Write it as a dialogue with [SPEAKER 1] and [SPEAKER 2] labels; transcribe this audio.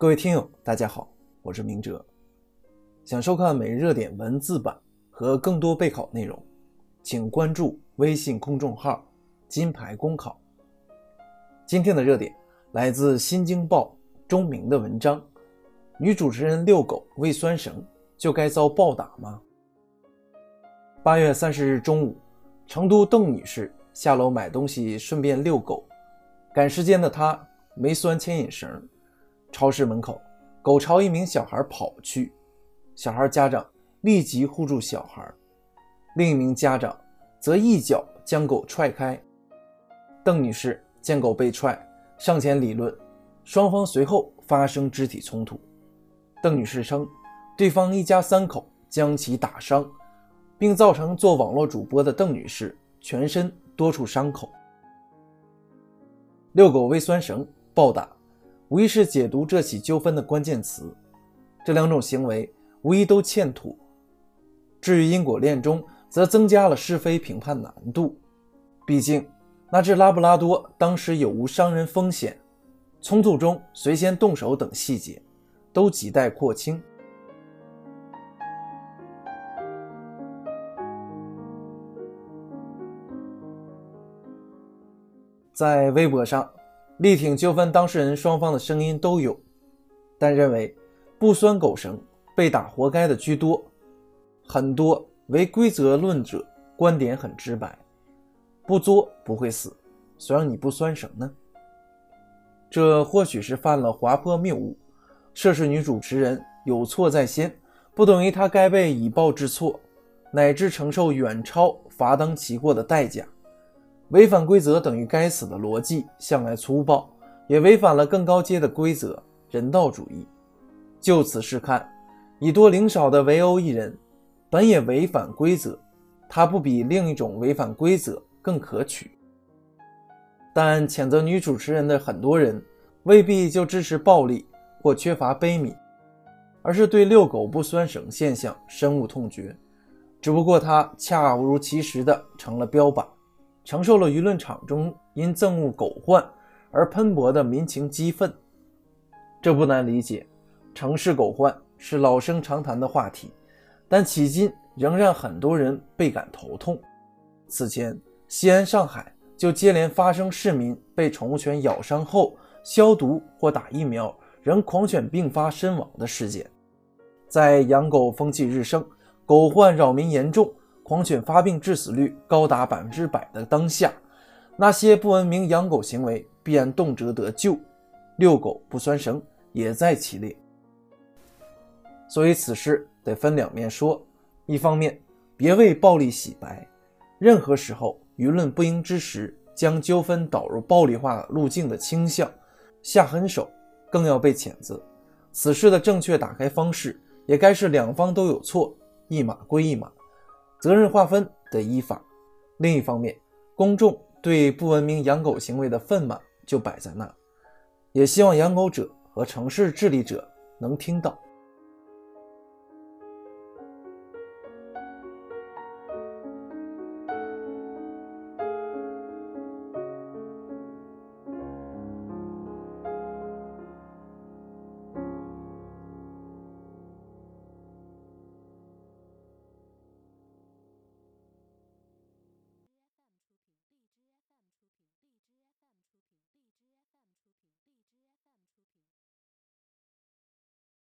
[SPEAKER 1] 各位听友，大家好，我是明哲。想收看每日热点文字版和更多备考内容，请关注微信公众号“金牌公考”。今天的热点来自《新京报》钟明的文章：女主持人遛狗未拴绳，就该遭暴打吗？八月三十日中午，成都邓女士下楼买东西，顺便遛狗，赶时间的她没拴牵引绳。超市门口，狗朝一名小孩跑去，小孩家长立即护住小孩，另一名家长则一脚将狗踹开。邓女士见狗被踹，上前理论，双方随后发生肢体冲突。邓女士称，对方一家三口将其打伤，并造成做网络主播的邓女士全身多处伤口。遛狗喂酸绳，暴打。无疑是解读这起纠纷的关键词。这两种行为无疑都欠妥。至于因果链中，则增加了是非评判难度。毕竟，那只拉布拉多当时有无伤人风险、冲突中谁先动手等细节，都亟待廓清。在微博上。力挺纠纷当事人双方的声音都有，但认为不拴狗绳被打活该的居多。很多唯规则论者观点很直白：不作不会死，谁让你不拴绳呢？这或许是犯了滑坡谬误。涉事女主持人有错在先，不等于她该被以暴制错，乃至承受远超罚当其过的代价。违反规则等于该死的逻辑向来粗暴，也违反了更高阶的规则——人道主义。就此事看，以多领少的围殴一人，本也违反规则，他不比另一种违反规则更可取。但谴责女主持人的很多人，未必就支持暴力或缺乏悲悯，而是对遛狗不拴绳现象深恶痛绝。只不过他恰如其时的成了标靶。承受了舆论场中因憎恶狗患而喷薄的民情激愤，这不难理解。城市狗患是老生常谈的话题，但迄今仍让很多人倍感头痛。此前，西安、上海就接连发生市民被宠物犬咬伤后消毒或打疫苗，仍狂犬并发身亡的事件。在养狗风气日盛、狗患扰民严重。狂犬发病致死率高达百分之百的当下，那些不文明养狗行为必然动辄得救，遛狗不拴绳也在其列。所以此事得分两面说：一方面，别为暴力洗白，任何时候舆论不应支持将纠纷导入暴力化路径的倾向，下狠手更要被谴责。此事的正确打开方式，也该是两方都有错，一码归一码。责任划分得依法。另一方面，公众对不文明养狗行为的愤懑就摆在那，也希望养狗者和城市治理者能听到。